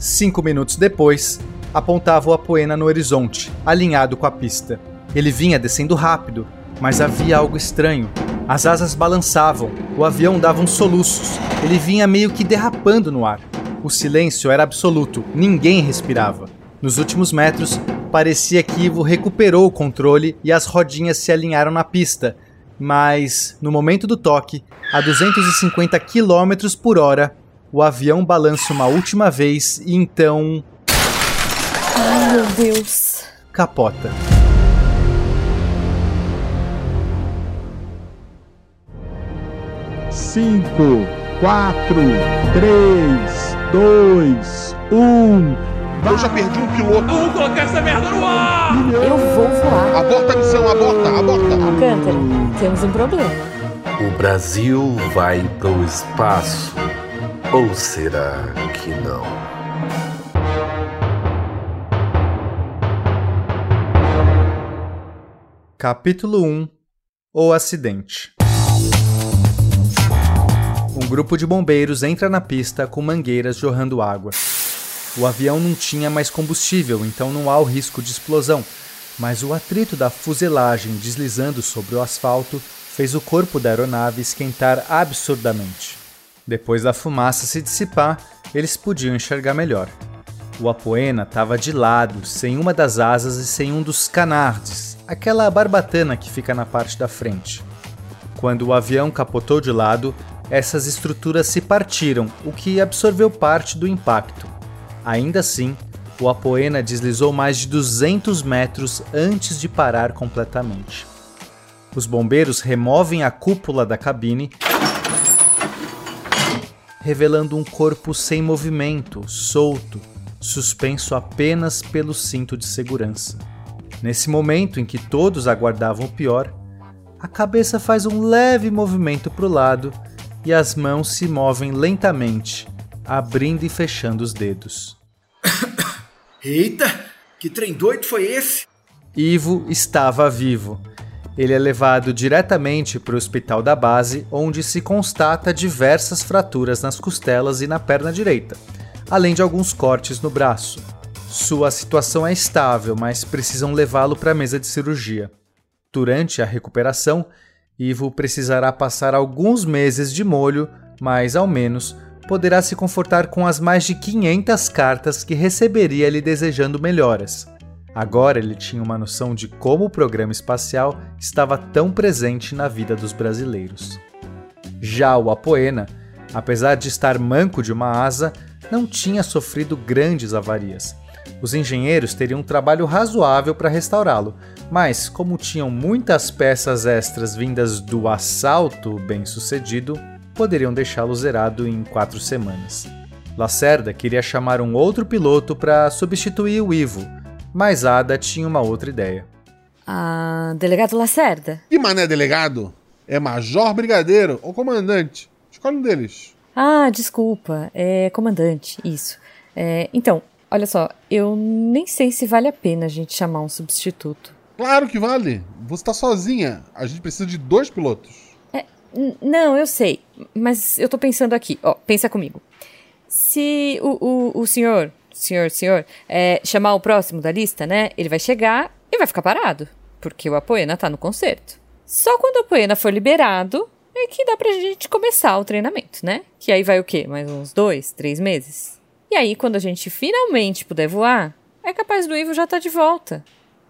Cinco minutos depois, apontava o Apoena no horizonte, alinhado com a pista. Ele vinha descendo rápido, mas havia algo estranho. As asas balançavam, o avião dava uns soluços, ele vinha meio que derrapando no ar. O silêncio era absoluto, ninguém respirava. Nos últimos metros, parecia que Ivo recuperou o controle e as rodinhas se alinharam na pista, mas no momento do toque, a 250 km por hora, o avião balança uma última vez e então. Ai meu Deus! Capota. Cinco, quatro, três, dois, um. Eu já perdi um piloto. Vamos colocar essa merda no ar! Eu vou voar. Aborta a missão, aborta, aborta. Alcântara, temos um problema. O Brasil vai pro espaço. Ou será que não? Capítulo 1 O acidente. Um grupo de bombeiros entra na pista com mangueiras jorrando água. O avião não tinha mais combustível, então não há o risco de explosão, mas o atrito da fuselagem deslizando sobre o asfalto fez o corpo da aeronave esquentar absurdamente. Depois da fumaça se dissipar, eles podiam enxergar melhor. O Apoena estava de lado, sem uma das asas e sem um dos canardes, aquela barbatana que fica na parte da frente. Quando o avião capotou de lado, essas estruturas se partiram, o que absorveu parte do impacto. Ainda assim, o Apoena deslizou mais de 200 metros antes de parar completamente. Os bombeiros removem a cúpula da cabine, revelando um corpo sem movimento, solto, suspenso apenas pelo cinto de segurança. Nesse momento em que todos aguardavam o pior, a cabeça faz um leve movimento para o lado e as mãos se movem lentamente, abrindo e fechando os dedos. Eita, que trem doido foi esse? Ivo estava vivo. Ele é levado diretamente para o hospital da base, onde se constata diversas fraturas nas costelas e na perna direita, além de alguns cortes no braço. Sua situação é estável, mas precisam levá-lo para a mesa de cirurgia. Durante a recuperação, Ivo precisará passar alguns meses de molho, mas ao menos poderá se confortar com as mais de 500 cartas que receberia lhe desejando melhoras. Agora ele tinha uma noção de como o programa espacial estava tão presente na vida dos brasileiros. Já o Apoena, apesar de estar manco de uma asa, não tinha sofrido grandes avarias. Os engenheiros teriam um trabalho razoável para restaurá-lo, mas como tinham muitas peças extras vindas do assalto bem sucedido, poderiam deixá-lo zerado em quatro semanas. Lacerda queria chamar um outro piloto para substituir o Ivo, mas Ada tinha uma outra ideia. Ah, delegado Lacerda? Que mané delegado? É major, brigadeiro ou comandante? Escolhe um deles. Ah, desculpa, é comandante, isso. É, então, olha só, eu nem sei se vale a pena a gente chamar um substituto. Claro que vale. Você tá sozinha. A gente precisa de dois pilotos. É, não, eu sei, mas eu tô pensando aqui, ó, pensa comigo. Se o, o, o senhor, senhor, senhor, é, chamar o próximo da lista, né, ele vai chegar e vai ficar parado, porque o Apoena tá no concerto. Só quando o Apoena for liberado é que dá pra gente começar o treinamento, né? Que aí vai o quê? Mais uns dois, três meses? E aí, quando a gente finalmente puder voar, é capaz do Ivo já estar de volta.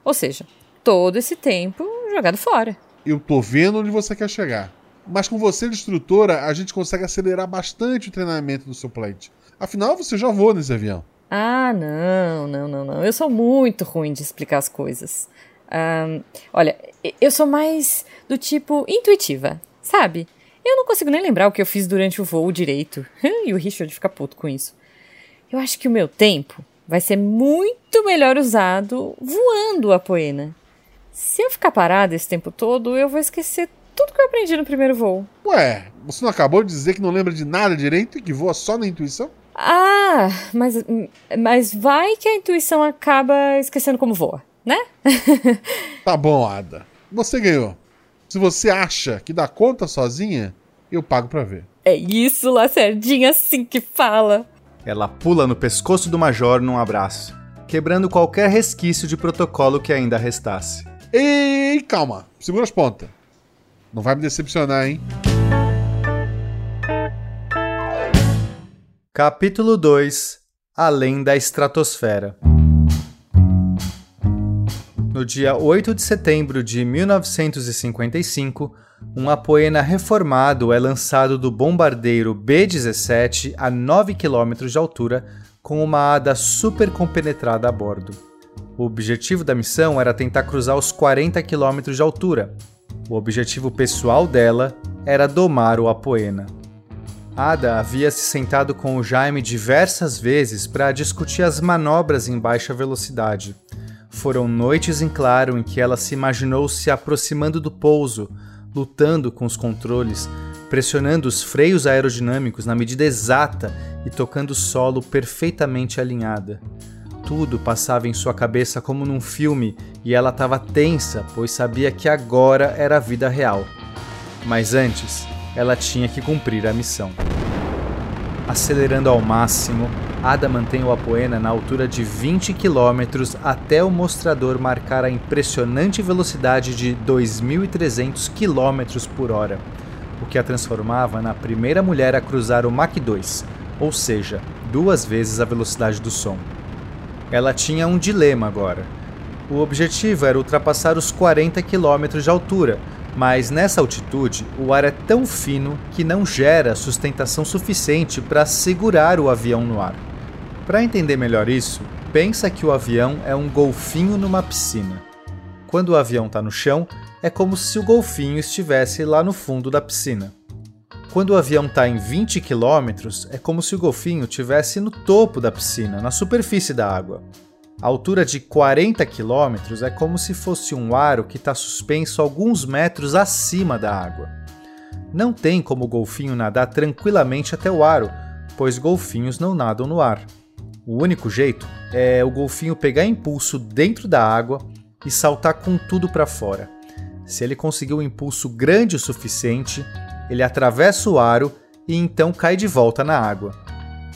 Ou seja, todo esse tempo jogado fora. Eu tô vendo onde você quer chegar. Mas com você de instrutora, a gente consegue acelerar bastante o treinamento do seu plate. Afinal, você já voa nesse avião. Ah, não, não, não, não. Eu sou muito ruim de explicar as coisas. Ahn, olha, eu sou mais do tipo intuitiva, sabe? Eu não consigo nem lembrar o que eu fiz durante o voo direito. e o Richard fica puto com isso. Eu acho que o meu tempo vai ser muito melhor usado voando a poena. Se eu ficar parada esse tempo todo, eu vou esquecer tudo que eu aprendi no primeiro voo. Ué, você não acabou de dizer que não lembra de nada direito e que voa só na intuição? Ah, mas, mas vai que a intuição acaba esquecendo como voa, né? Tá bom, Ada. Você ganhou. Se você acha que dá conta sozinha, eu pago pra ver. É isso, Lacerdinha, assim que fala. Ela pula no pescoço do Major num abraço, quebrando qualquer resquício de protocolo que ainda restasse. Ei, calma. Segura as pontas. Não vai me decepcionar, hein? Capítulo 2 Além da Estratosfera No dia 8 de setembro de 1955, um Apoena reformado é lançado do bombardeiro B-17 a 9 km de altura com uma ADA super compenetrada a bordo. O objetivo da missão era tentar cruzar os 40 km de altura. O objetivo pessoal dela era domar o Apoena. Ada havia se sentado com o Jaime diversas vezes para discutir as manobras em baixa velocidade. Foram noites em claro em que ela se imaginou se aproximando do pouso, lutando com os controles, pressionando os freios aerodinâmicos na medida exata e tocando o solo perfeitamente alinhada. Tudo passava em sua cabeça como num filme e ela estava tensa, pois sabia que agora era a vida real. Mas antes, ela tinha que cumprir a missão. Acelerando ao máximo, Ada mantém o Apoena na altura de 20 km até o mostrador marcar a impressionante velocidade de 2.300 km por hora, o que a transformava na primeira mulher a cruzar o Mach 2, ou seja, duas vezes a velocidade do som. Ela tinha um dilema agora. O objetivo era ultrapassar os 40 km de altura, mas nessa altitude o ar é tão fino que não gera sustentação suficiente para segurar o avião no ar. Para entender melhor isso, pensa que o avião é um golfinho numa piscina. Quando o avião está no chão, é como se o golfinho estivesse lá no fundo da piscina. Quando o avião está em 20 km, é como se o golfinho estivesse no topo da piscina, na superfície da água. A altura de 40 km é como se fosse um aro que está suspenso alguns metros acima da água. Não tem como o golfinho nadar tranquilamente até o aro, pois golfinhos não nadam no ar. O único jeito é o golfinho pegar impulso dentro da água e saltar com tudo para fora. Se ele conseguir um impulso grande o suficiente, ele atravessa o aro e então cai de volta na água.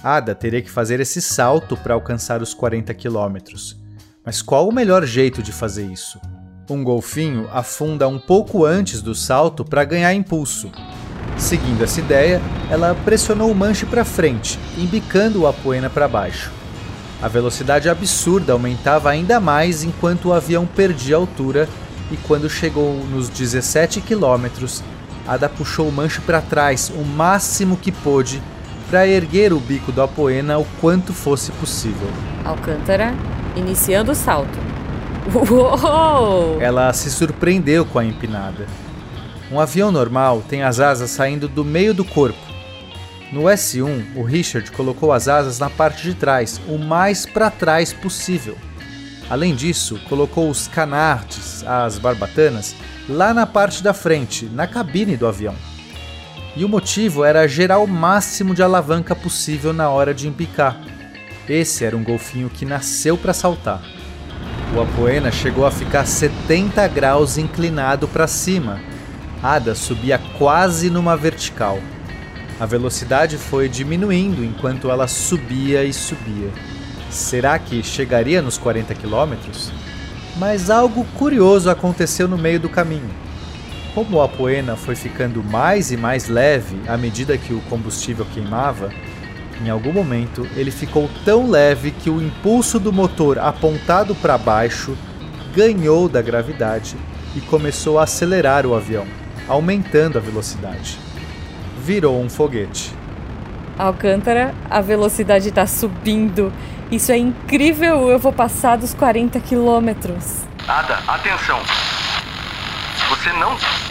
Ada teria que fazer esse salto para alcançar os 40 quilômetros. Mas qual o melhor jeito de fazer isso? Um golfinho afunda um pouco antes do salto para ganhar impulso. Seguindo essa ideia, ela pressionou o manche para frente, embicando o apoena para baixo. A velocidade absurda aumentava ainda mais enquanto o avião perdia altura e quando chegou nos 17 quilômetros, Ada puxou o manche para trás o máximo que pôde para erguer o bico do Apoena o quanto fosse possível. Alcântara, iniciando o salto. Uou! Ela se surpreendeu com a empinada. Um avião normal tem as asas saindo do meio do corpo, no S1, o Richard colocou as asas na parte de trás, o mais para trás possível. Além disso, colocou os canards, as barbatanas, lá na parte da frente, na cabine do avião. E o motivo era gerar o máximo de alavanca possível na hora de empicar. Esse era um golfinho que nasceu para saltar. O Apoena chegou a ficar 70 graus inclinado para cima. Ada subia quase numa vertical. A velocidade foi diminuindo enquanto ela subia e subia. Será que chegaria nos 40 quilômetros? Mas algo curioso aconteceu no meio do caminho. Como a poena foi ficando mais e mais leve à medida que o combustível queimava, em algum momento ele ficou tão leve que o impulso do motor apontado para baixo ganhou da gravidade e começou a acelerar o avião, aumentando a velocidade virou um foguete. Alcântara, a velocidade está subindo. Isso é incrível, eu vou passar dos 40 quilômetros. Ada, atenção. Você não.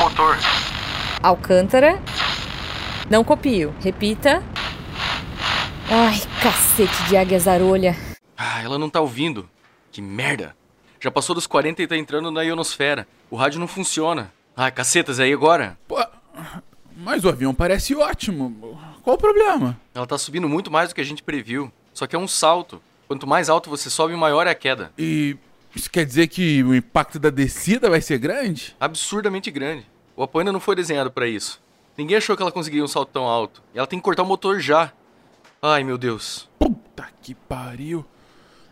Motor. Alcântara. Não copio. Repita. Ai, cacete de águia zarolha. Ah, ela não tá ouvindo. Que merda. Já passou dos 40 e tá entrando na ionosfera. O rádio não funciona. Ai, cacetas, aí agora? Pô, mas o avião parece ótimo. Qual o problema? Ela tá subindo muito mais do que a gente previu. Só que é um salto. Quanto mais alto você sobe, maior é a queda. E isso quer dizer que o impacto da descida vai ser grande? Absurdamente grande. O apoio ainda não foi desenhado para isso. Ninguém achou que ela conseguiria um salto tão alto. E ela tem que cortar o motor já. Ai, meu Deus. Puta que pariu.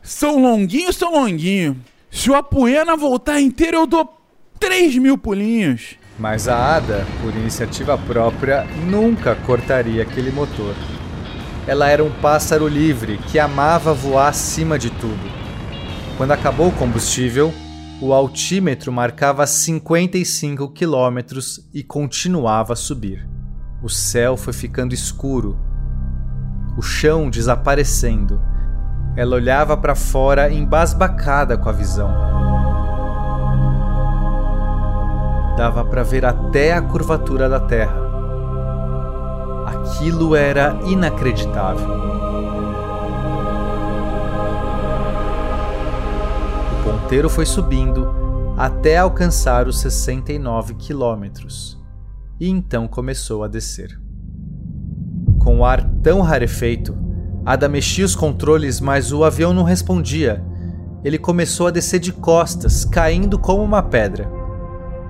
São Longuinho, São Longuinho. Se o Apoena voltar inteiro, eu dou 3 mil pulinhos. Mas a Ada, por iniciativa própria, nunca cortaria aquele motor. Ela era um pássaro livre que amava voar acima de tudo. Quando acabou o combustível, o altímetro marcava 55 quilômetros e continuava a subir. O céu foi ficando escuro, o chão desaparecendo. Ela olhava para fora embasbacada com a visão. Dava para ver até a curvatura da Terra. Aquilo era inacreditável. O ponteiro foi subindo até alcançar os 69 quilômetros e então começou a descer. Com o ar tão rarefeito, Ada mexia os controles, mas o avião não respondia. Ele começou a descer de costas, caindo como uma pedra.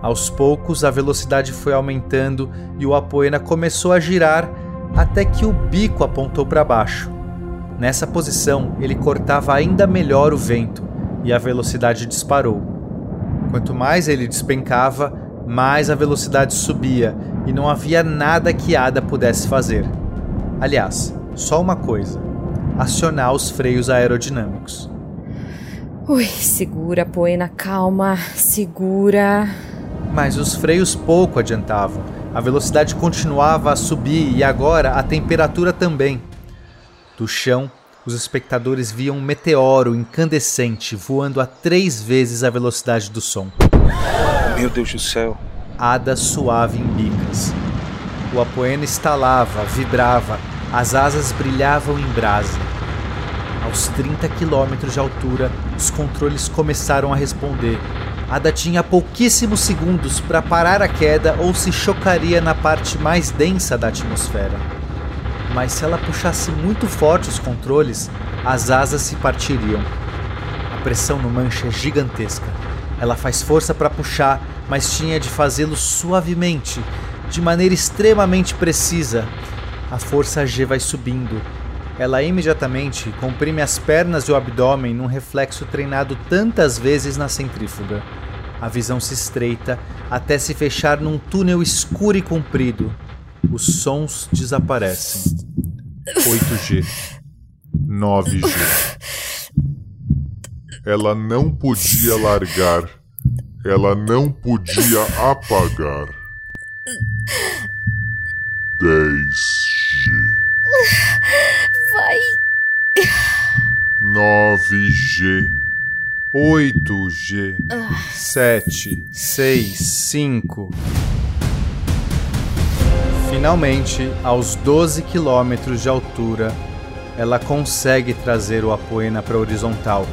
Aos poucos, a velocidade foi aumentando e o Apoena começou a girar até que o bico apontou para baixo. Nessa posição, ele cortava ainda melhor o vento e a velocidade disparou. Quanto mais ele despencava, mais a velocidade subia e não havia nada que Ada pudesse fazer. Aliás, só uma coisa: acionar os freios aerodinâmicos. Ui, segura, Poena, calma, segura. Mas os freios pouco adiantavam. A velocidade continuava a subir e agora a temperatura também. Do chão, os espectadores viam um meteoro incandescente voando a três vezes a velocidade do som. Meu Deus do céu. Ada suave em bicas. O apoena estalava, vibrava, as asas brilhavam em brasa. Aos 30 quilômetros de altura, os controles começaram a responder. Ada tinha pouquíssimos segundos para parar a queda ou se chocaria na parte mais densa da atmosfera. Mas se ela puxasse muito forte os controles, as asas se partiriam. A pressão no manche é gigantesca. Ela faz força para puxar, mas tinha de fazê-lo suavemente, de maneira extremamente precisa. A força G vai subindo. Ela imediatamente comprime as pernas e o abdômen num reflexo treinado tantas vezes na centrífuga. A visão se estreita até se fechar num túnel escuro e comprido. Os sons desaparecem. 8G. 9G. Ela não podia largar. Ela não podia apagar. 10G. Vai. 9G. 8G. 7, 6, 5. Finalmente, aos 12 quilômetros de altura, ela consegue trazer o Apoena para a horizontal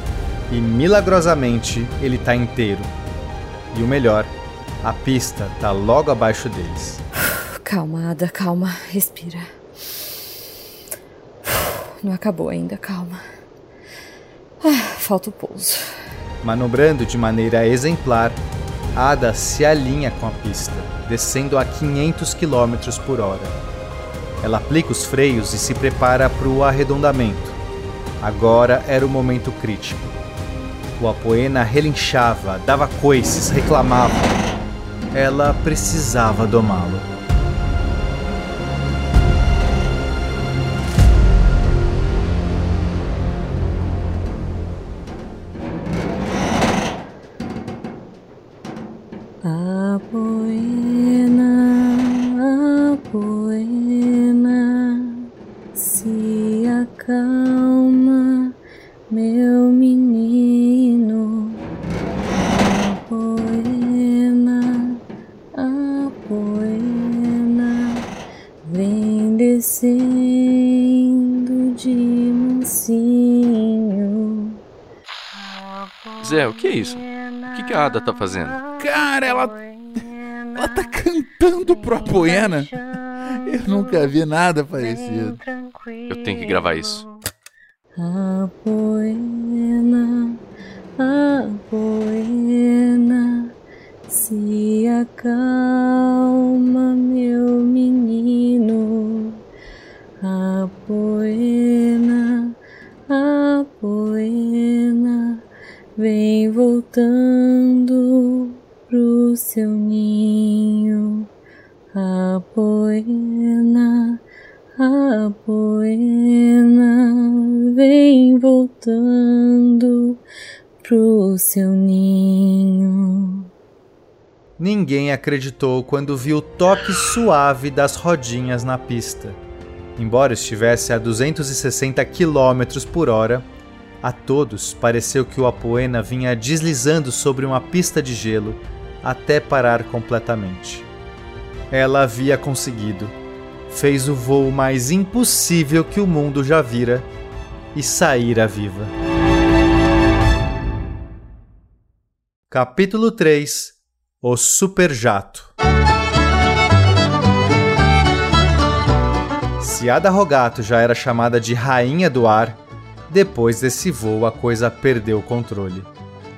e milagrosamente ele está inteiro. E o melhor, a pista tá logo abaixo deles. Calma, Ada, calma, respira. Não acabou ainda, calma. Ah, falta o pouso. Manobrando de maneira exemplar, Ada se alinha com a pista, descendo a 500 km por hora. Ela aplica os freios e se prepara para o arredondamento. Agora era o momento crítico. O Apoena relinchava, dava coices, reclamava. Ela precisava domá-lo. que é isso? O que, que a Ada tá fazendo? Cara, ela. Ela tá cantando pro Apoena. Eu nunca vi nada parecido. Eu tenho que gravar isso. Apoena, Apoena, se acalma, meu menino. Apoena, Apoena vem voltando pro seu ninho, a poena, a poena, vem voltando pro seu ninho. Ninguém acreditou quando viu o toque suave das rodinhas na pista. Embora estivesse a 260 km por hora, a todos pareceu que o Apoena vinha deslizando sobre uma pista de gelo até parar completamente. Ela havia conseguido. Fez o voo mais impossível que o mundo já vira e saíra viva. Capítulo 3 O Superjato Se Ada Rogato já era chamada de Rainha do Ar, depois desse voo a coisa perdeu o controle.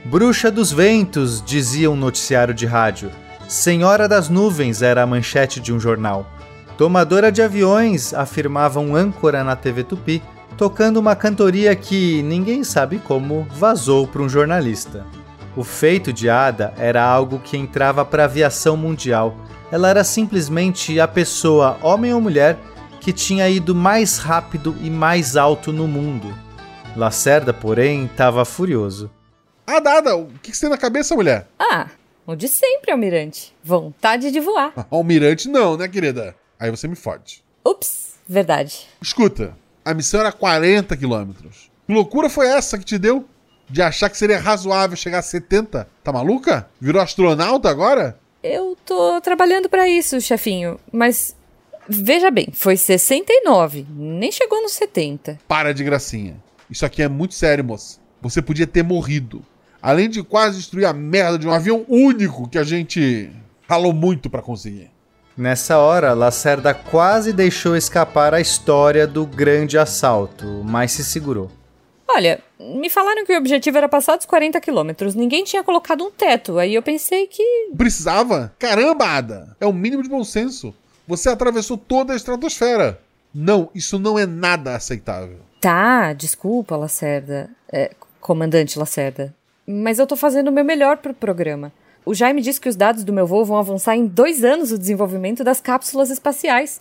Bruxa dos Ventos, dizia um noticiário de rádio. Senhora das Nuvens era a manchete de um jornal. Tomadora de aviões, afirmava um âncora na TV Tupi, tocando uma cantoria que ninguém sabe como vazou para um jornalista. O feito de Ada era algo que entrava para a aviação mundial. Ela era simplesmente a pessoa, homem ou mulher, que tinha ido mais rápido e mais alto no mundo. Lacerda, porém, estava furioso. Ah, Dada, o que, que você tem na cabeça, mulher? Ah, o de sempre, Almirante. Vontade de voar. Almirante não, né, querida? Aí você me fode. Ups, verdade. Escuta, a missão era 40 quilômetros. Que loucura foi essa que te deu? De achar que seria razoável chegar a 70? Tá maluca? Virou astronauta agora? Eu tô trabalhando para isso, chefinho, mas veja bem, foi 69, nem chegou nos 70. Para de gracinha. Isso aqui é muito sério, moça. Você podia ter morrido. Além de quase destruir a merda de um avião único que a gente ralou muito para conseguir. Nessa hora, Lacerda quase deixou escapar a história do grande assalto, mas se segurou. Olha, me falaram que o objetivo era passar dos 40 quilômetros. Ninguém tinha colocado um teto. Aí eu pensei que. Precisava? Caramba, Ada! É o mínimo de bom senso. Você atravessou toda a estratosfera. Não, isso não é nada aceitável. Tá, desculpa, Lacerda. É, comandante Lacerda. Mas eu tô fazendo o meu melhor pro programa. O Jaime disse que os dados do meu voo vão avançar em dois anos o desenvolvimento das cápsulas espaciais.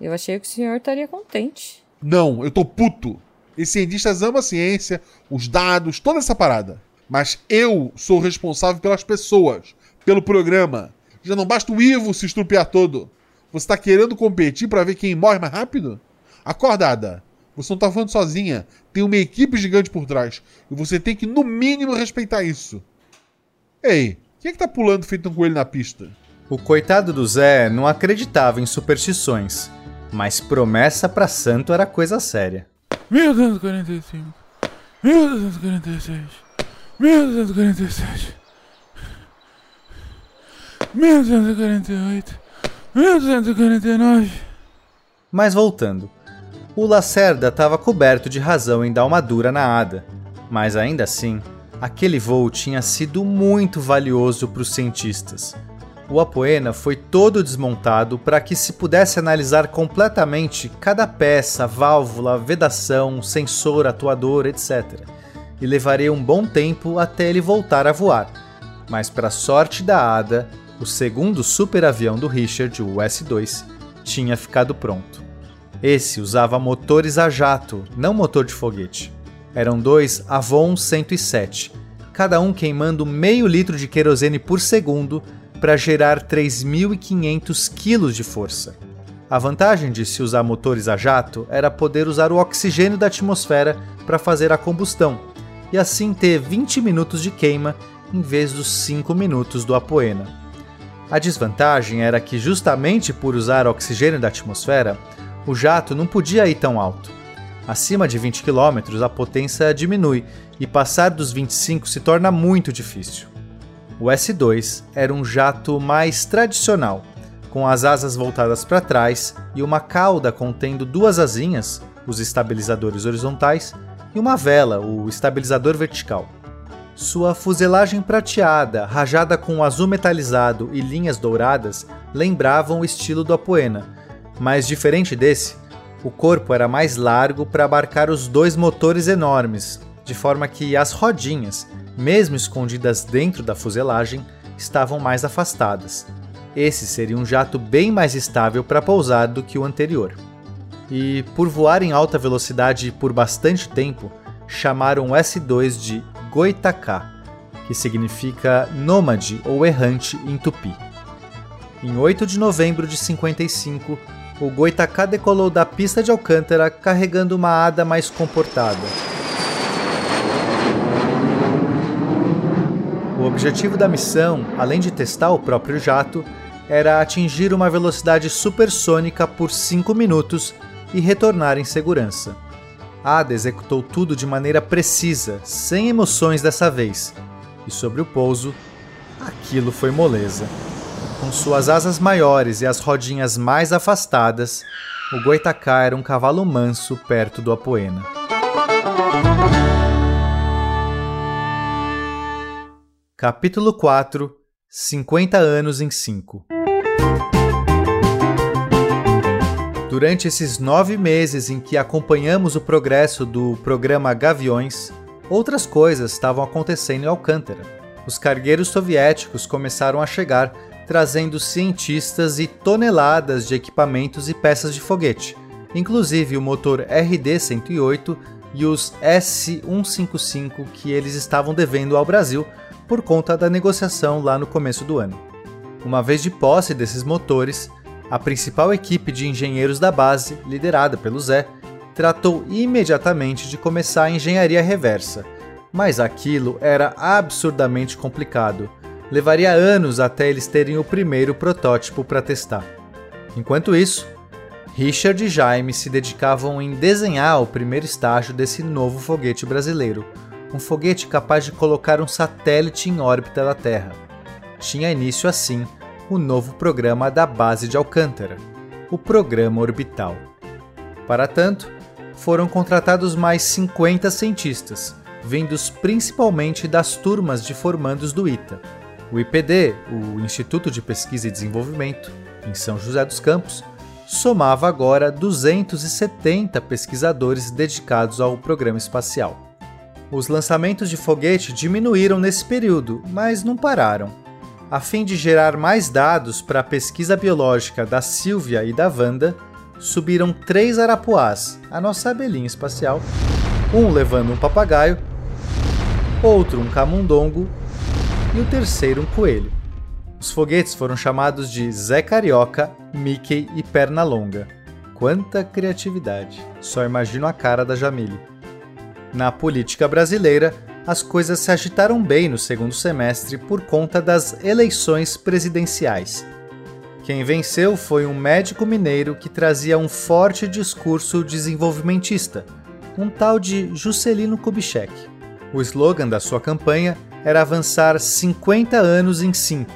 Eu achei que o senhor estaria contente. Não, eu tô puto. Os cientistas amam a ciência, os dados, toda essa parada. Mas eu sou responsável pelas pessoas, pelo programa. Já não basta o Ivo se estrupiar todo. Você tá querendo competir para ver quem morre mais rápido? Acordada. Você não tá falando sozinha. Tem uma equipe gigante por trás. E você tem que, no mínimo, respeitar isso. Ei, quem é que tá pulando feito um coelho na pista? O coitado do Zé não acreditava em superstições, mas promessa para santo era coisa séria. 1245, 1246, 1247, 1248, 1249. Mas voltando, o Lacerda estava coberto de razão em dar uma dura na Ada, mas ainda assim, aquele voo tinha sido muito valioso para os cientistas. O Apoena foi todo desmontado para que se pudesse analisar completamente cada peça, válvula, vedação, sensor, atuador, etc. E levaria um bom tempo até ele voltar a voar. Mas, para sorte da Ada, o segundo superavião do Richard, o S-2, tinha ficado pronto. Esse usava motores a jato, não motor de foguete. Eram dois Avon 107, cada um queimando meio litro de querosene por segundo para gerar 3.500 kg de força. A vantagem de se usar motores a jato era poder usar o oxigênio da atmosfera para fazer a combustão, e assim ter 20 minutos de queima em vez dos 5 minutos do Apoena. A desvantagem era que, justamente por usar oxigênio da atmosfera, o jato não podia ir tão alto. Acima de 20 km, a potência diminui e passar dos 25 se torna muito difícil. O S2 era um jato mais tradicional, com as asas voltadas para trás e uma cauda contendo duas asinhas, os estabilizadores horizontais, e uma vela, o estabilizador vertical. Sua fuselagem prateada, rajada com azul metalizado e linhas douradas, lembravam o estilo do Apoena, mas diferente desse, o corpo era mais largo para abarcar os dois motores enormes, de forma que as rodinhas, mesmo escondidas dentro da fuselagem, estavam mais afastadas. Esse seria um jato bem mais estável para pousar do que o anterior. E por voar em alta velocidade por bastante tempo, chamaram o S2 de Goitacá, que significa nômade ou errante em tupi. Em 8 de novembro de 55, o Goitacá decolou da pista de Alcântara carregando uma ada mais comportada. O objetivo da missão, além de testar o próprio jato, era atingir uma velocidade supersônica por 5 minutos e retornar em segurança. Ada executou tudo de maneira precisa, sem emoções dessa vez, e sobre o pouso, aquilo foi moleza. Com suas asas maiores e as rodinhas mais afastadas, o Goitacá era um cavalo manso perto do Apoena. Capítulo 4 50 anos em 5 Durante esses nove meses em que acompanhamos o progresso do programa Gaviões, outras coisas estavam acontecendo em Alcântara. Os cargueiros soviéticos começaram a chegar, trazendo cientistas e toneladas de equipamentos e peças de foguete, inclusive o motor RD-108 e os S-155 que eles estavam devendo ao Brasil por conta da negociação lá no começo do ano. Uma vez de posse desses motores, a principal equipe de engenheiros da base, liderada pelo Zé, tratou imediatamente de começar a engenharia reversa, mas aquilo era absurdamente complicado. Levaria anos até eles terem o primeiro protótipo para testar. Enquanto isso, Richard e Jaime se dedicavam em desenhar o primeiro estágio desse novo foguete brasileiro, um foguete capaz de colocar um satélite em órbita da Terra. Tinha início assim o novo programa da base de Alcântara, o Programa Orbital. Para tanto, foram contratados mais 50 cientistas, vindos principalmente das turmas de formandos do ITA. O IPD, o Instituto de Pesquisa e Desenvolvimento, em São José dos Campos, somava agora 270 pesquisadores dedicados ao programa espacial. Os lançamentos de foguete diminuíram nesse período, mas não pararam a fim de gerar mais dados para a pesquisa biológica da Silvia e da Wanda, subiram três arapuás, a nossa abelhinha espacial, um levando um papagaio, outro um camundongo e o terceiro um coelho. Os foguetes foram chamados de Zé Carioca, Mickey e Pernalonga. Quanta criatividade! Só imagino a cara da Jamile. Na política brasileira, as coisas se agitaram bem no segundo semestre por conta das eleições presidenciais. Quem venceu foi um médico mineiro que trazia um forte discurso desenvolvimentista, um tal de Juscelino Kubitschek. O slogan da sua campanha era avançar 50 anos em 5,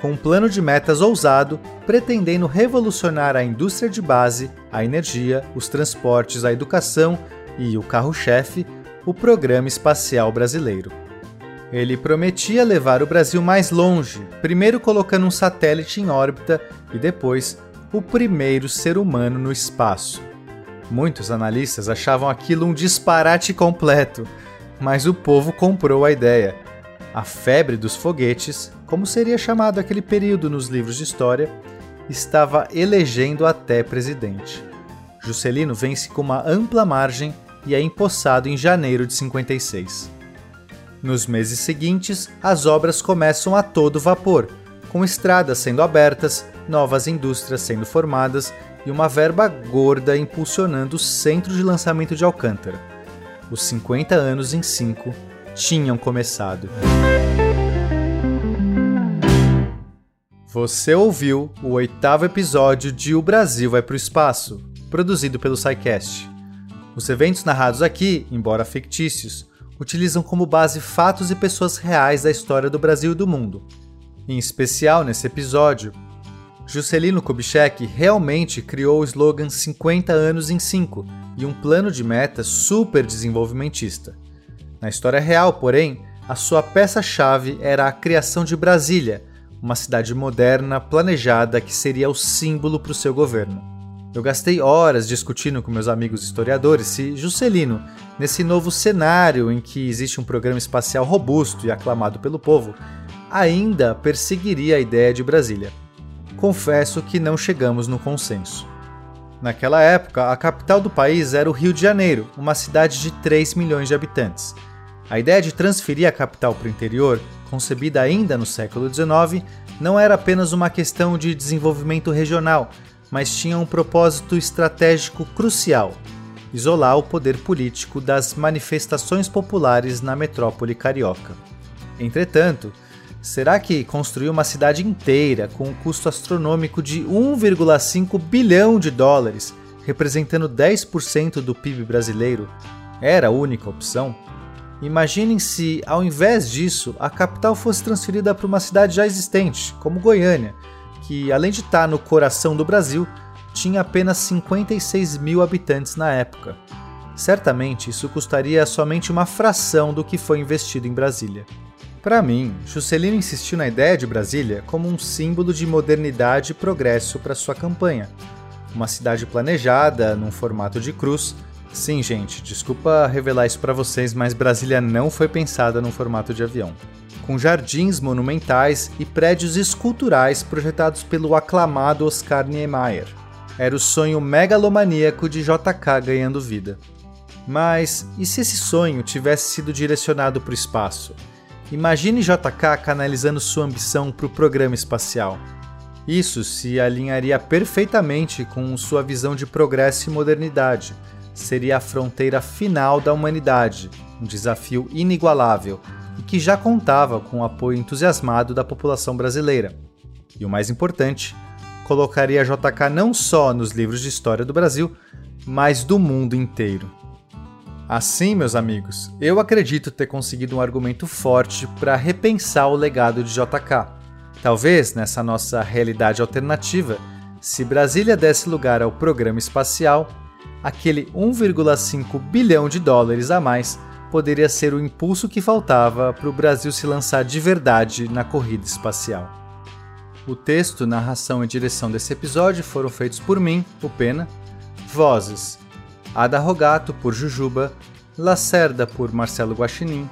com um plano de metas ousado, pretendendo revolucionar a indústria de base, a energia, os transportes, a educação e o carro-chefe o Programa Espacial Brasileiro. Ele prometia levar o Brasil mais longe, primeiro colocando um satélite em órbita e depois o primeiro ser humano no espaço. Muitos analistas achavam aquilo um disparate completo, mas o povo comprou a ideia. A febre dos foguetes, como seria chamado aquele período nos livros de história, estava elegendo até presidente. Juscelino vence com uma ampla margem e é empossado em janeiro de 56. Nos meses seguintes, as obras começam a todo vapor, com estradas sendo abertas, novas indústrias sendo formadas e uma verba gorda impulsionando o centro de lançamento de Alcântara. Os 50 anos em 5 tinham começado. Você ouviu o oitavo episódio de O Brasil vai para o Espaço, produzido pelo SciCast. Os eventos narrados aqui, embora fictícios, utilizam como base fatos e pessoas reais da história do Brasil e do mundo. Em especial nesse episódio, Juscelino Kubitschek realmente criou o slogan 50 anos em 5 e um plano de metas super desenvolvimentista. Na história real, porém, a sua peça-chave era a criação de Brasília, uma cidade moderna planejada que seria o símbolo para o seu governo. Eu gastei horas discutindo com meus amigos historiadores se Juscelino, nesse novo cenário em que existe um programa espacial robusto e aclamado pelo povo, ainda perseguiria a ideia de Brasília. Confesso que não chegamos no consenso. Naquela época, a capital do país era o Rio de Janeiro, uma cidade de 3 milhões de habitantes. A ideia de transferir a capital para o interior, concebida ainda no século XIX, não era apenas uma questão de desenvolvimento regional, mas tinha um propósito estratégico crucial: isolar o poder político das manifestações populares na metrópole carioca. Entretanto, será que construir uma cidade inteira com um custo astronômico de 1,5 bilhão de dólares, representando 10% do PIB brasileiro, era a única opção? Imaginem se, ao invés disso, a capital fosse transferida para uma cidade já existente, como Goiânia, que, além de estar no coração do Brasil, tinha apenas 56 mil habitantes na época. Certamente isso custaria somente uma fração do que foi investido em Brasília. Para mim, Juscelino insistiu na ideia de Brasília como um símbolo de modernidade e progresso para sua campanha. Uma cidade planejada, num formato de cruz. Sim, gente, desculpa revelar isso para vocês, mas Brasília não foi pensada num formato de avião. Com jardins monumentais e prédios esculturais projetados pelo aclamado Oscar Niemeyer. Era o sonho megalomaníaco de JK ganhando vida. Mas e se esse sonho tivesse sido direcionado para o espaço? Imagine JK canalizando sua ambição para o programa espacial. Isso se alinharia perfeitamente com sua visão de progresso e modernidade. Seria a fronteira final da humanidade, um desafio inigualável e que já contava com o apoio entusiasmado da população brasileira. E o mais importante, colocaria JK não só nos livros de história do Brasil, mas do mundo inteiro. Assim, meus amigos, eu acredito ter conseguido um argumento forte para repensar o legado de JK. Talvez, nessa nossa realidade alternativa, se Brasília desse lugar ao programa espacial, aquele 1,5 bilhão de dólares a mais poderia ser o impulso que faltava para o Brasil se lançar de verdade na corrida espacial. O texto, narração e direção desse episódio foram feitos por mim, o Pena. Vozes: Ada Rogato por Jujuba, Lacerda por Marcelo Guaxinim,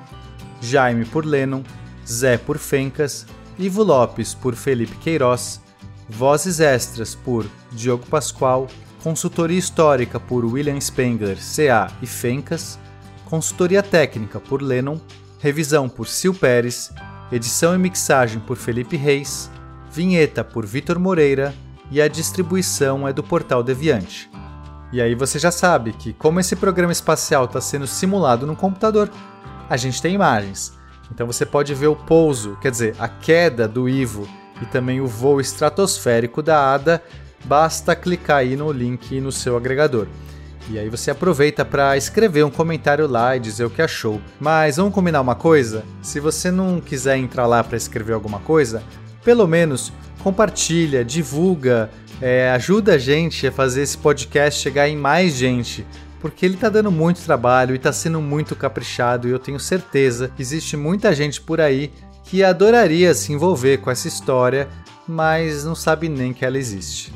Jaime por Lennon, Zé por Fencas, Ivo Lopes por Felipe Queiroz, vozes extras por Diogo Pascoal, consultoria histórica por William Spengler, CA e Fencas, consultoria técnica por Lennon, revisão por Sil Pérez, edição e mixagem por Felipe Reis, vinheta por Vitor Moreira e a distribuição é do Portal Deviante. E aí você já sabe que, como esse programa espacial está sendo simulado no computador, a gente tem imagens. Então você pode ver o pouso, quer dizer, a queda do Ivo e também o voo estratosférico da Ada. Basta clicar aí no link no seu agregador. E aí você aproveita para escrever um comentário lá e dizer o que achou. Mas vamos combinar uma coisa? Se você não quiser entrar lá para escrever alguma coisa, pelo menos compartilha, divulga, é, ajuda a gente a fazer esse podcast chegar em mais gente, porque ele está dando muito trabalho e está sendo muito caprichado e eu tenho certeza que existe muita gente por aí que adoraria se envolver com essa história, mas não sabe nem que ela existe.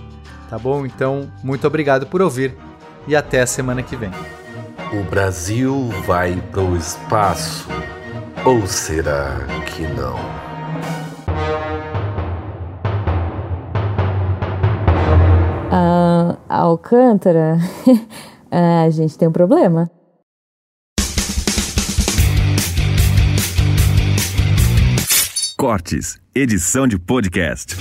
Tá bom? Então, muito obrigado por ouvir e até a semana que vem. O Brasil vai para o espaço ou será que não? Ah, Alcântara, a gente tem um problema. Cortes, edição de podcast.